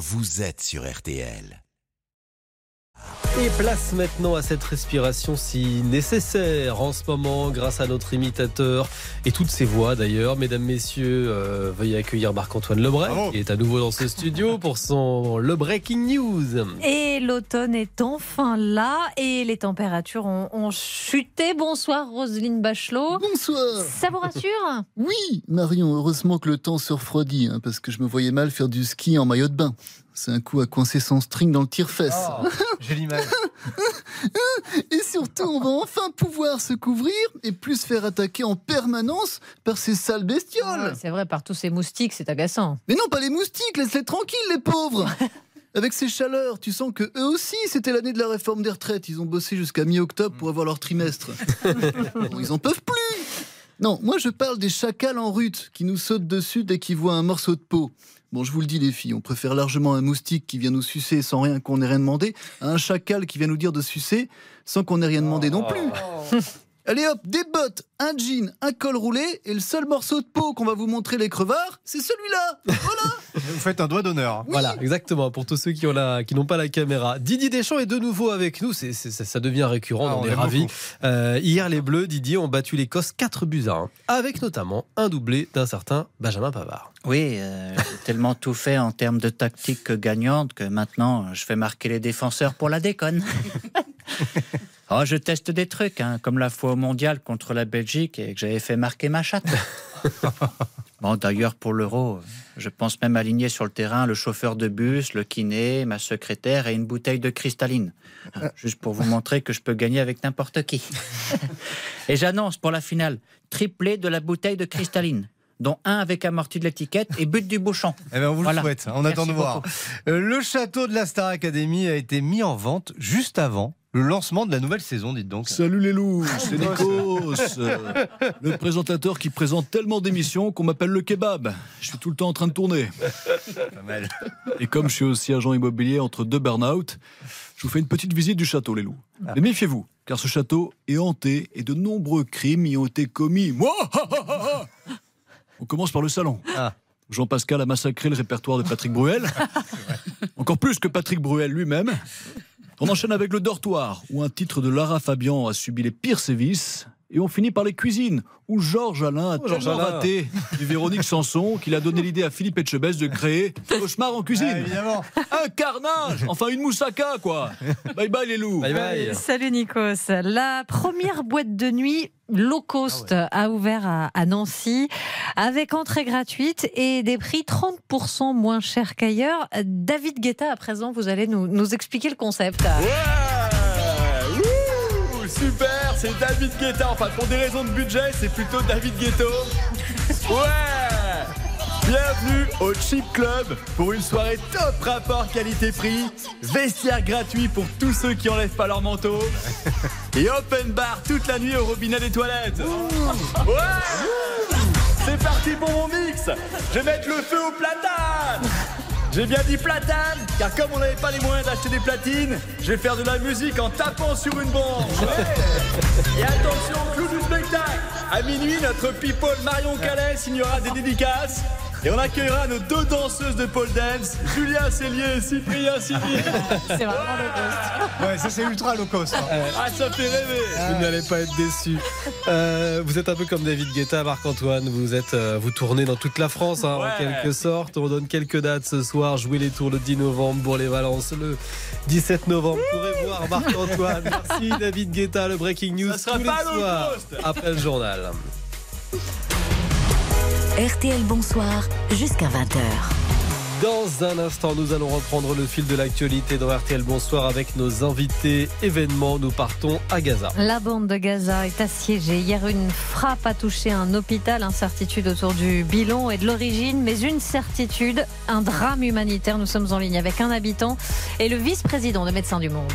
vous êtes sur RTL. Et place maintenant à cette respiration si nécessaire en ce moment grâce à notre imitateur et toutes ses voix d'ailleurs. Mesdames, Messieurs, euh, veuillez accueillir Marc-Antoine Lebray qui est à nouveau dans ce studio pour son Le Breaking News. Et l'automne est enfin là et les températures ont, ont chuté. Bonsoir Roselyne Bachelot. Bonsoir. Ça vous rassure? Oui, Marion, heureusement que le temps se refroidit, hein, parce que je me voyais mal faire du ski en maillot de bain. C'est un coup à coincer son string dans le tire-fesse. J'ai l'image. Et surtout, on va enfin pouvoir se couvrir et plus se faire attaquer en permanence par ces sales bestioles. Ouais, C'est vrai, par tous ces moustiques, c'est agaçant. Mais non, pas les moustiques, laisse-les tranquilles, les pauvres Avec ces chaleurs, tu sens que eux aussi, c'était l'année de la réforme des retraites. Ils ont bossé jusqu'à mi-octobre pour avoir leur trimestre. Bon, ils en peuvent plus Non, moi je parle des chacals en rut qui nous sautent dessus dès qu'ils voient un morceau de peau. Bon, je vous le dis, les filles, on préfère largement un moustique qui vient nous sucer sans rien qu'on ait rien demandé à un chacal qui vient nous dire de sucer sans qu'on ait rien demandé non plus. Allez hop, des bottes, un jean, un col roulé, et le seul morceau de peau qu'on va vous montrer les crevards, c'est celui-là Voilà Vous faites un doigt d'honneur. Voilà, exactement. Pour tous ceux qui ont la, qui n'ont pas la caméra, Didier Deschamps est de nouveau avec nous. C'est, c'est- ça, ça devient récurrent. Ah, on, on est ravis. Euh, hier, les Bleus, Didier, ont battu l'Écosse 4 buts à 1, avec notamment un doublé d'un certain Benjamin Pavard. Oui, euh, j'ai tellement tout fait en termes de tactique gagnante que maintenant je fais marquer les défenseurs pour la déconne. oh, je teste des trucs, hein, comme la fois au mondial contre la Belgique et que j'avais fait marquer ma chatte. Bon, d'ailleurs, pour l'euro, je pense même aligner sur le terrain le chauffeur de bus, le kiné, ma secrétaire et une bouteille de cristalline. Hein, Juste pour vous montrer que je peux gagner avec n'importe qui. Et j'annonce pour la finale, triplé de la bouteille de cristalline, dont un avec amorti de l'étiquette et but du bouchon. Eh ben, on vous Voilà. le souhaite. On attend de voir. Euh, le château de la Star Academy a été mis en vente juste avant le lancement de la nouvelle saison, dites donc. Salut les loups, c'est Nikos, euh, le présentateur qui présente tellement d'émissions qu'on m'appelle le kebab. Je suis tout le temps en train de tourner. Pas mal. Et comme je suis aussi agent immobilier entre deux burn-out, je vous fais une petite visite du château, les loups. Mais méfiez-vous, car ce château est hanté et de nombreux crimes y ont été commis. Moi. On commence par le salon. Ah. Jean-Pascal a massacré le répertoire de Patrick Bruel. Encore plus que Patrick Bruel lui-même. On enchaîne avec le dortoir, où un titre de Lara Fabian a subi les pires sévices. Et on finit par les cuisines, où Georges Alain a Oh, tellement Alain. raté du Véronique Sanson qu'il a donné l'idée à Philippe Etchebest de créer Cauchemar en Ah, cuisine. évidemment. Un carnage Enfin une moussaka, quoi Bye bye les loups Bye bye. Salut Nikos. La première boîte de nuit low cost a ouvert à, à Nancy avec entrée gratuite et des prix 30% moins chers qu'ailleurs. David Guetta, à présent, vous allez nous, nous expliquer le concept. Ouais C'est David Guetta. Enfin, pour des raisons de budget, c'est plutôt David Guetto. Ouais Bienvenue au Chip Club pour une soirée top rapport qualité-prix. Vestiaire gratuit pour tous ceux qui enlèvent pas leur manteau. Et open bar toute la nuit au robinet des toilettes. Ouais C'est parti pour mon mix Je vais mettre le feu au platane j'ai bien dit platane, car comme on n'avait pas les moyens d'acheter des platines, je vais faire de la musique en tapant sur une bombe. Et attention, clou du spectacle. À minuit, notre people Marion Calais signera des dédicaces. Et on accueillera nos deux danseuses de pole dance, Julia Cellier et Cyprien Sylvie. C'est vraiment low cost. Ouais, ça c'est ultra low cost. hein. Ah, ça fait rêver. Vous n'allez pas être déçus. Euh, vous êtes un peu comme David Guetta, Marc-Antoine. Vous êtes, euh, vous tournez dans toute la France, hein, Ouais. en quelque sorte. On donne quelques dates ce soir. Jouez les tours le 10 novembre, pour les Valences le 17 novembre. Vous pourrez voir Marc-Antoine. Merci David Guetta, le Breaking News Ça sera tous pas les low soirs cost. après le journal. RTL Bonsoir jusqu'à 20h. Dans un instant, nous allons reprendre le fil de l'actualité dans RTL Bonsoir avec nos invités événements. Nous partons à Gaza. La bande de Gaza est assiégée. Hier, une frappe a touché un hôpital. Incertitude autour du bilan et de l'origine, mais une certitude, un drame humanitaire. Nous sommes en ligne avec un habitant et le vice-président de Médecins du Monde.